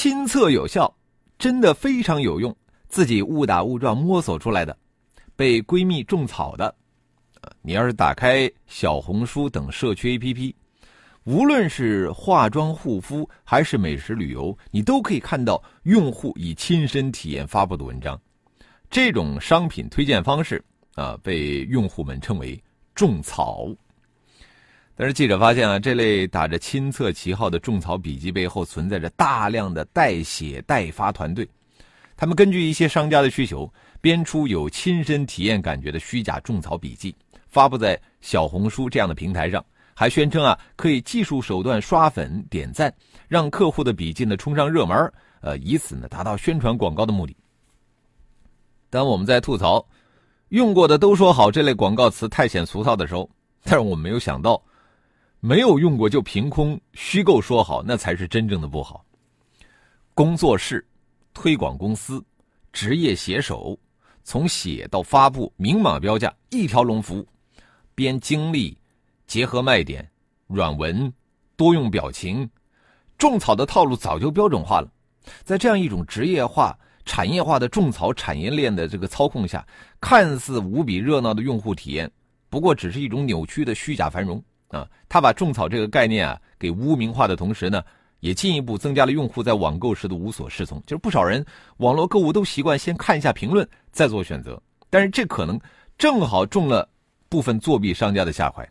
亲测有效，真的非常有用，自己误打误撞摸索出来的，被闺蜜种草的。你要是打开小红书等社区 APP，无论是化妆护肤还是美食旅游，你都可以看到用户以亲身体验发布的文章。这种商品推荐方式啊，被用户们称为种草。但是记者发现啊，这类打着亲测旗号的种草笔记背后存在着大量的代写代发团队，他们根据一些商家的需求，编出有亲身体验感觉的虚假种草笔记。发布在小红书这样的平台上，还宣称啊可以技术手段刷粉点赞，让客户的笔记呢冲上热门，呃，以此呢达到宣传广告的目的。当我们在吐槽用过的都说好这类广告词太显俗套的时候，但是我们没有想到，没有用过就凭空虚构说好，那才是真正的不好。工作室、推广公司、职业写手，从写到发布，明码标价，一条龙服务。编经历，结合卖点，软文，多用表情，种草的套路早就标准化了。在这样一种职业化、产业化的种草产业链的这个操控下，看似无比热闹的用户体验，不过只是一种扭曲的虚假繁荣啊！他把种草这个概念啊给污名化的同时呢，也进一步增加了用户在网购时的无所适从。就是不少人网络购物都习惯先看一下评论再做选择，但是这可能正好中了。部分作弊商家的下怀，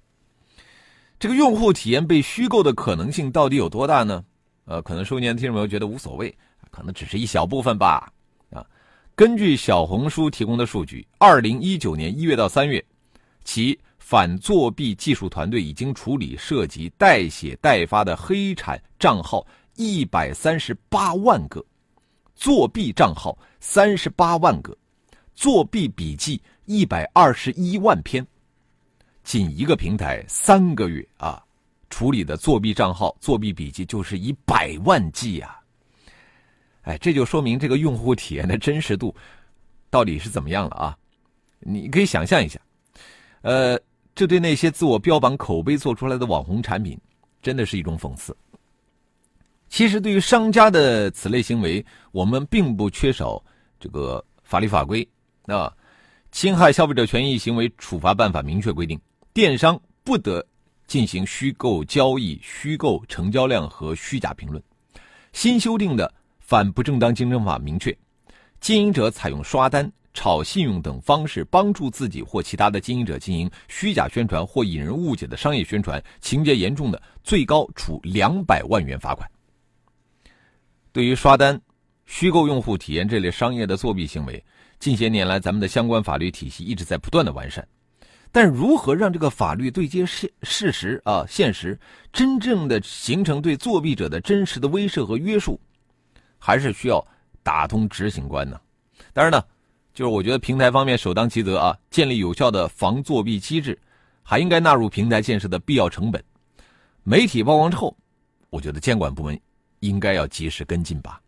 这个用户体验被虚构的可能性到底有多大呢？呃，可能收年的听众朋友觉得无所谓，可能只是一小部分吧。啊，根据小红书提供的数据，二零一九年一月到三月，其反作弊技术团队已经处理涉及代写代发的黑产账号一百三十八万个，作弊账号三十八万个，作弊笔记一百二十一万篇。仅一个平台三个月啊，处理的作弊账号、作弊笔记就是以百万计呀！哎，这就说明这个用户体验的真实度到底是怎么样了啊？你可以想象一下，呃，这对那些自我标榜口碑做出来的网红产品，真的是一种讽刺。其实，对于商家的此类行为，我们并不缺少这个法律法规啊，《侵害消费者权益行为处罚办法》明确规定。电商不得进行虚构交易、虚构成交量和虚假评论。新修订的《反不正当竞争法》明确，经营者采用刷单、炒信用等方式帮助自己或其他的经营者进行虚假宣传或引人误解的商业宣传，情节严重的，最高处两百万元罚款。对于刷单、虚构用户体验这类商业的作弊行为，近些年来咱们的相关法律体系一直在不断的完善。但如何让这个法律对接现事实啊现实，真正的形成对作弊者的真实的威慑和约束，还是需要打通执行关呢？当然呢，就是我觉得平台方面首当其责啊，建立有效的防作弊机制，还应该纳入平台建设的必要成本。媒体曝光之后，我觉得监管部门应该要及时跟进吧。